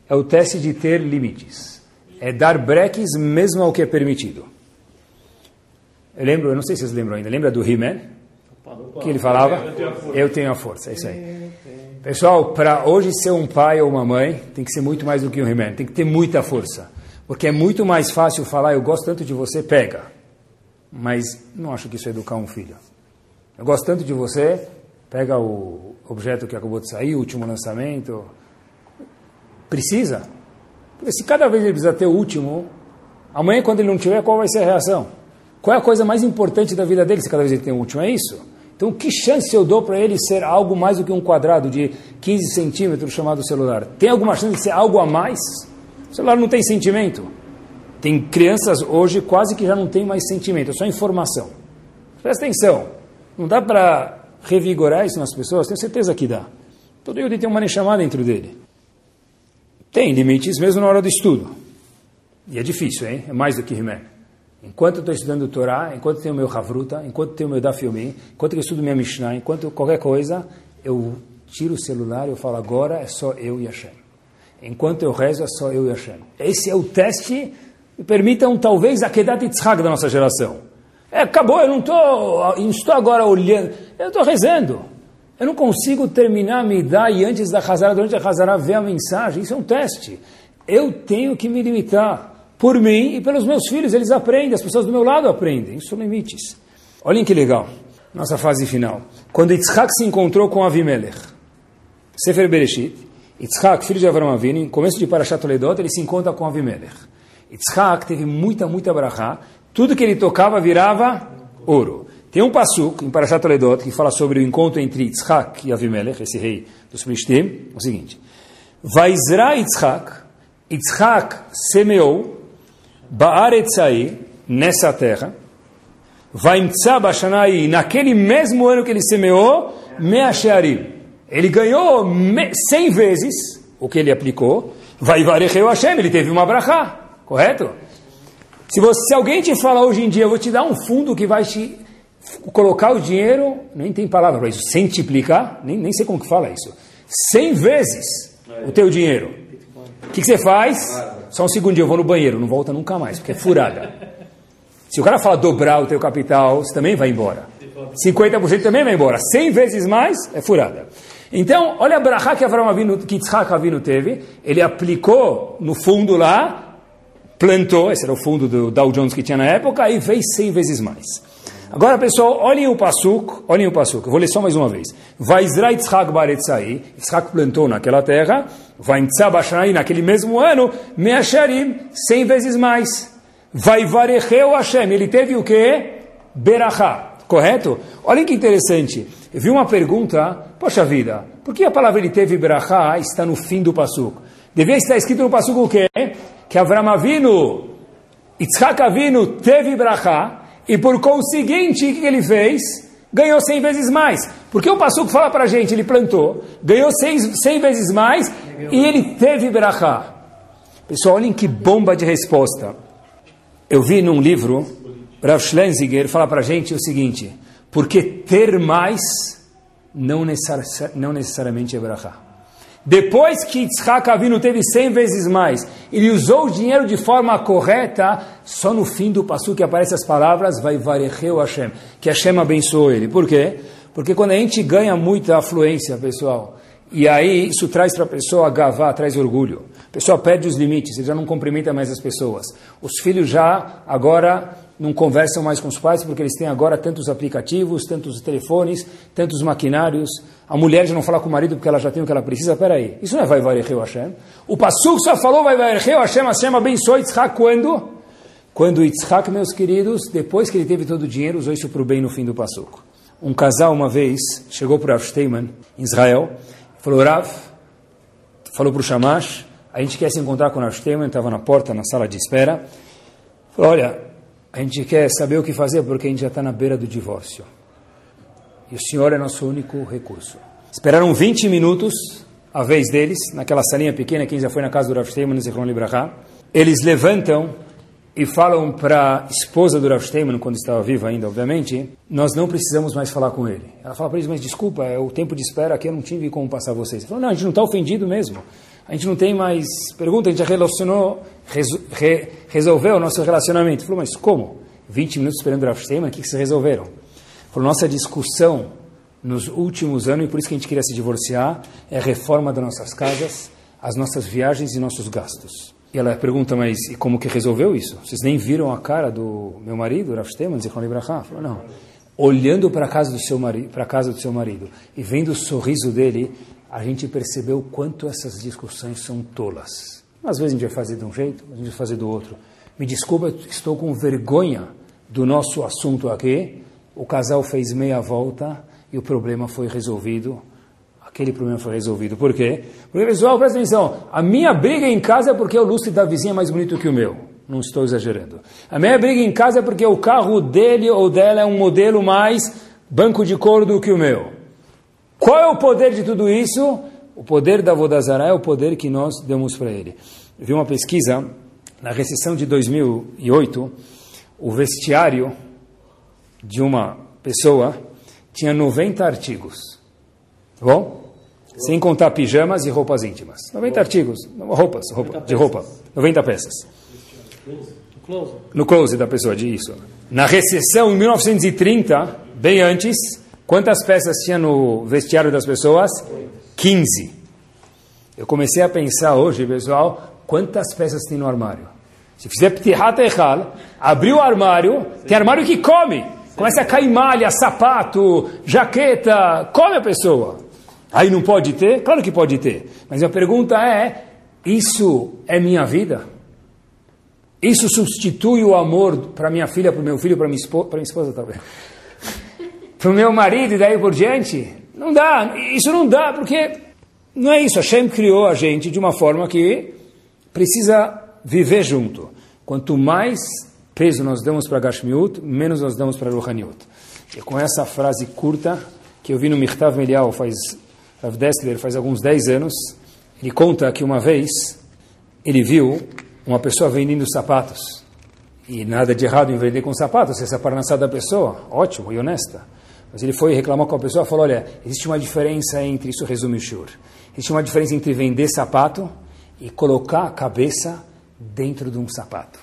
S2: É o teste de ter limites. É dar breques mesmo ao que é permitido. Eu lembro, eu não sei se vocês lembram ainda, lembra do He-Man? Que ele falava?
S3: Eu tenho a força.
S2: Eu tenho a força, é isso aí. Pessoal, para hoje ser um pai ou uma mãe, tem que ser muito mais do que um He-Man, tem que ter muita força. Porque é muito mais fácil falar, eu gosto tanto de você, pega. Mas não acho que isso é educar um filho. Eu gosto tanto de você, pega o objeto que acabou de sair, o último lançamento. Precisa. Porque se cada vez ele precisa ter o último, amanhã quando ele não tiver, qual vai ser a reação? Qual é a coisa mais importante da vida dele se cada vez ele tem o último? É isso? Então, que chance eu dou para ele ser algo mais do que um quadrado de 15 centímetros chamado celular? Tem alguma chance de ser algo a mais? O celular não tem sentimento. Tem crianças hoje quase que já não tem mais sentimento, é só informação. Presta atenção, não dá para revigorar isso nas pessoas? Tenho certeza que dá. Todo dia tem uma chamada dentro dele. Tem limites mesmo na hora do estudo. E é difícil, hein? É mais do que He-Man. Enquanto eu estou estudando o Torá, enquanto tenho meu Havruta, enquanto tenho meu Daf Yomi, enquanto eu estudo minha Mishnah, enquanto qualquer coisa, eu tiro o celular e eu falo, agora é só eu e Hashem. Enquanto eu rezo, é só eu e Hashem. Esse é o teste, me permitam, talvez, a Kedat Yitzhak da nossa geração. É, acabou, eu não, tô, estou agora olhando, eu estou rezando. Eu não consigo terminar a Midá e antes da Hazara, durante a Hazara, ver a mensagem. Isso é um teste. Eu tenho que me limitar. Por mim e pelos meus filhos, eles aprendem, as pessoas do meu lado aprendem. Isso são limites. Olhem que legal. Nossa fase final. Quando Yitzhak se encontrou com Avimelech, Sefer Bereshit, Yitzhak, filho de Avram Avinu, em começo de Parashat Toledot, ele se encontra com Avimelech. Yitzhak teve muita, muita brachá. Tudo que ele tocava virava ouro. Tem um passuco em Parashat Toledot que fala sobre o encontro entre Yitzhak e Avimelech, esse rei dos Filistim, o seguinte. Vaizra Yitzhak, Yitzhak semeou Baaretzai, nessa terra, Vaimtza Bashanai, naquele mesmo ano que ele semeou, Meashearim. Ele ganhou me- 100 vezes o que ele aplicou. Vaivarecheu Hashem, ele teve uma brachá, correto? Se, você, se alguém te fala hoje em dia, eu vou te dar um fundo que vai te colocar o dinheiro, nem tem palavra para isso, centuplicar, nem, nem sei como que fala isso, 100 vezes o teu dinheiro. O que, que você faz? Só um segundinho, eu vou no banheiro, não volta nunca mais, porque é furada. Se o cara fala dobrar o teu capital, você também vai embora. 50% também vai embora. 100 vezes mais é furada. Então, olha a brachá que Avram Avinu, que Yitzhak Avinu teve. Ele aplicou no fundo lá, plantou, esse era o fundo do Dow Jones que tinha na época, e fez 100 vezes mais. Agora, pessoal, olhem o pasuk, olhem o pasuk. Eu vou ler só mais uma vez. Vaizra Yitzhak Baretzai, Yitzhak plantou naquela terra, Vaimtza Bashanai, naquele mesmo ano, Measharim, 100 vezes mais. Vai varecheu Hashem. Ele teve o quê? Berachá. Correto? Olhem que interessante. Eu vi uma pergunta, poxa vida, Por que a palavra ele teve brachá está no fim do passuco? Devia estar escrito no passuco o quê? Que Avram Avinu, Yitzhak Avinu teve brachá, e por conseguinte, o que ele fez? Ganhou 100 vezes mais. Porque o passuco fala para a gente, ele plantou, ganhou 100, 100 vezes mais, e ele teve brachá. Pessoal, olhem que bomba de resposta. Eu vi num livro, Rav Schlenziger fala para a gente o seguinte, porque ter mais não, necessari não necessariamente é brachá. Depois que Yitzhak Avinu teve 100 vezes mais, ele usou o dinheiro de forma correta, só no fim do passo que aparecem as palavras, vai varecheu Hashem, que Hashem abençoou ele. Por quê? Porque quando a gente ganha muita afluência, pessoal, e aí isso traz para a pessoa gavá, traz orgulho. A pessoa perde os limites, ele já não cumprimenta mais as pessoas. Os filhos já agora não conversam mais com os pais porque eles têm agora tantos aplicativos, tantos telefones, tantos maquinários. A mulher já não fala com o marido porque ela já tem o que ela precisa. Peraí, isso não é vai varecheu Hashem. O Passuk só falou vai varecheu Hashem, Hashem abençoou Yitzhak quando? Quando Yitzhak, meus queridos, depois que ele teve todo o dinheiro, usou isso para o bem no fim do Passuk. Um casal uma vez chegou para Rav em Israel, Falou, Rav, falou para o Shamash, a gente quer se encontrar com o Rav estava na porta, na sala de espera. Falou, olha, a gente quer saber o que fazer porque a gente já está na beira do divórcio. E o senhor é nosso único recurso. Esperaram 20 minutos, a vez deles, naquela salinha pequena, quem já foi na casa do Rav Steiman, Eles levantam e falam para a esposa do Rav Steinman, quando estava viva ainda, obviamente, nós não precisamos mais falar com ele. Ela fala para eles, mas desculpa, é o tempo de espera aqui, eu não tive como passar vocês. Ele falou, não, a gente não está ofendido mesmo. A gente não tem mais pergunta, a gente já relacionou, re, resolveu o nosso relacionamento. Falou, mas como? 20 minutos esperando o Rav Steinman, o que, que vocês resolveram? Falou, nossa discussão nos últimos anos, e por isso que a gente queria se divorciar, é a reforma das nossas casas, as nossas viagens e nossos gastos. E ela pergunta, mas e como que resolveu isso? Vocês nem viram a cara do meu marido, Rav Steman, Zichron Libraha? Falou, não. Olhando para a casa do seu marido, para a casa do seu marido e vendo o sorriso dele, a gente percebeu quanto essas discussões são tolas. Às vezes a gente vai fazer de um jeito, a gente vai fazer do outro. Me desculpa, estou com vergonha do nosso assunto aqui. O casal fez meia volta e o problema foi resolvido aquele problema foi resolvido. Por quê? Porque, pessoal, presta atenção, a minha briga em casa é porque o lustre da vizinha é mais bonito que o meu. Não estou exagerando. A minha briga em casa é porque o carro dele ou dela é um modelo mais banco de couro do que o meu. Qual é o poder de tudo isso? O poder da Vodazara é o poder que nós demos para ele. Eu vi uma pesquisa, na recessão de 2008, o vestiário de uma pessoa tinha 90 artigos. Tá bom? Sem contar pijamas e roupas íntimas. 90 artigos, roupas, roupa, de roupa. 90 peças. No close da pessoa, de isso. Na recessão, em 1930, bem antes, quantas peças tinha no vestiário das pessoas? 15. Eu comecei a pensar hoje, pessoal, quantas peças tem no armário. Se fizer ptihat echal, abrir o armário, tem armário que come. Começa a cair malha, sapato, jaqueta, come a pessoa. Aí não pode ter? Claro que pode ter. Mas a pergunta é: isso é minha vida? Isso substitui o amor para minha filha, para o meu filho, para minha esposa, para minha esposa talvez, para o meu marido e daí por diante? Não dá. Isso não dá porque não é isso. Hashem criou a gente de uma forma que precisa viver junto. Quanto mais peso nós damos para Gashmiut, menos nós damos para Ruhaniut. E com essa frase curta que eu vi no Mirtav Melial faz Rav faz alguns 10 anos, ele conta que uma vez ele viu uma pessoa vendendo sapatos. E nada de errado em vender com sapatos, essa é a parnassá da pessoa, ótimo e honesta. Mas ele foi reclamar com a pessoa e falou, olha, existe uma diferença entre, isso resume o shur, existe uma diferença entre vender sapato e colocar a cabeça dentro de um sapato.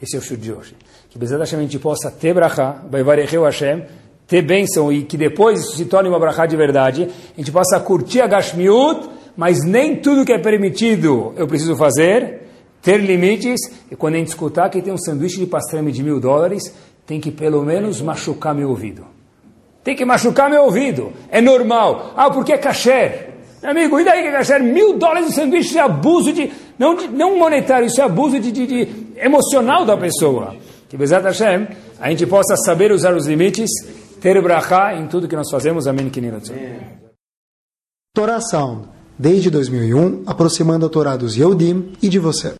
S2: Esse é o shur de hoje. Que Bezat Hashem a gente possa ter brachá, vai varecheu Hashem, ter bênção e que depois isso se torne uma brachá de verdade, a gente possa curtir a Gashmiut, mas nem tudo que é permitido eu preciso fazer, ter limites, e quando a gente escutar que tem um sanduíche de pastrame de mil dólares, tem que pelo menos machucar meu ouvido. Tem que machucar meu ouvido. É normal. Ah, porque é kasher. Amigo, e daí que é kasher? Mil dólares de sanduíche é abuso de... Não, de, não monetário, isso é abuso de, de, de emocional da pessoa. Que, Bezat Hashem, a gente possa saber usar os limites ter brachá em tudo que nós fazemos. Amém.
S1: Torá Sound, desde 2001, aproximando a Torá dos Yehudim e de você.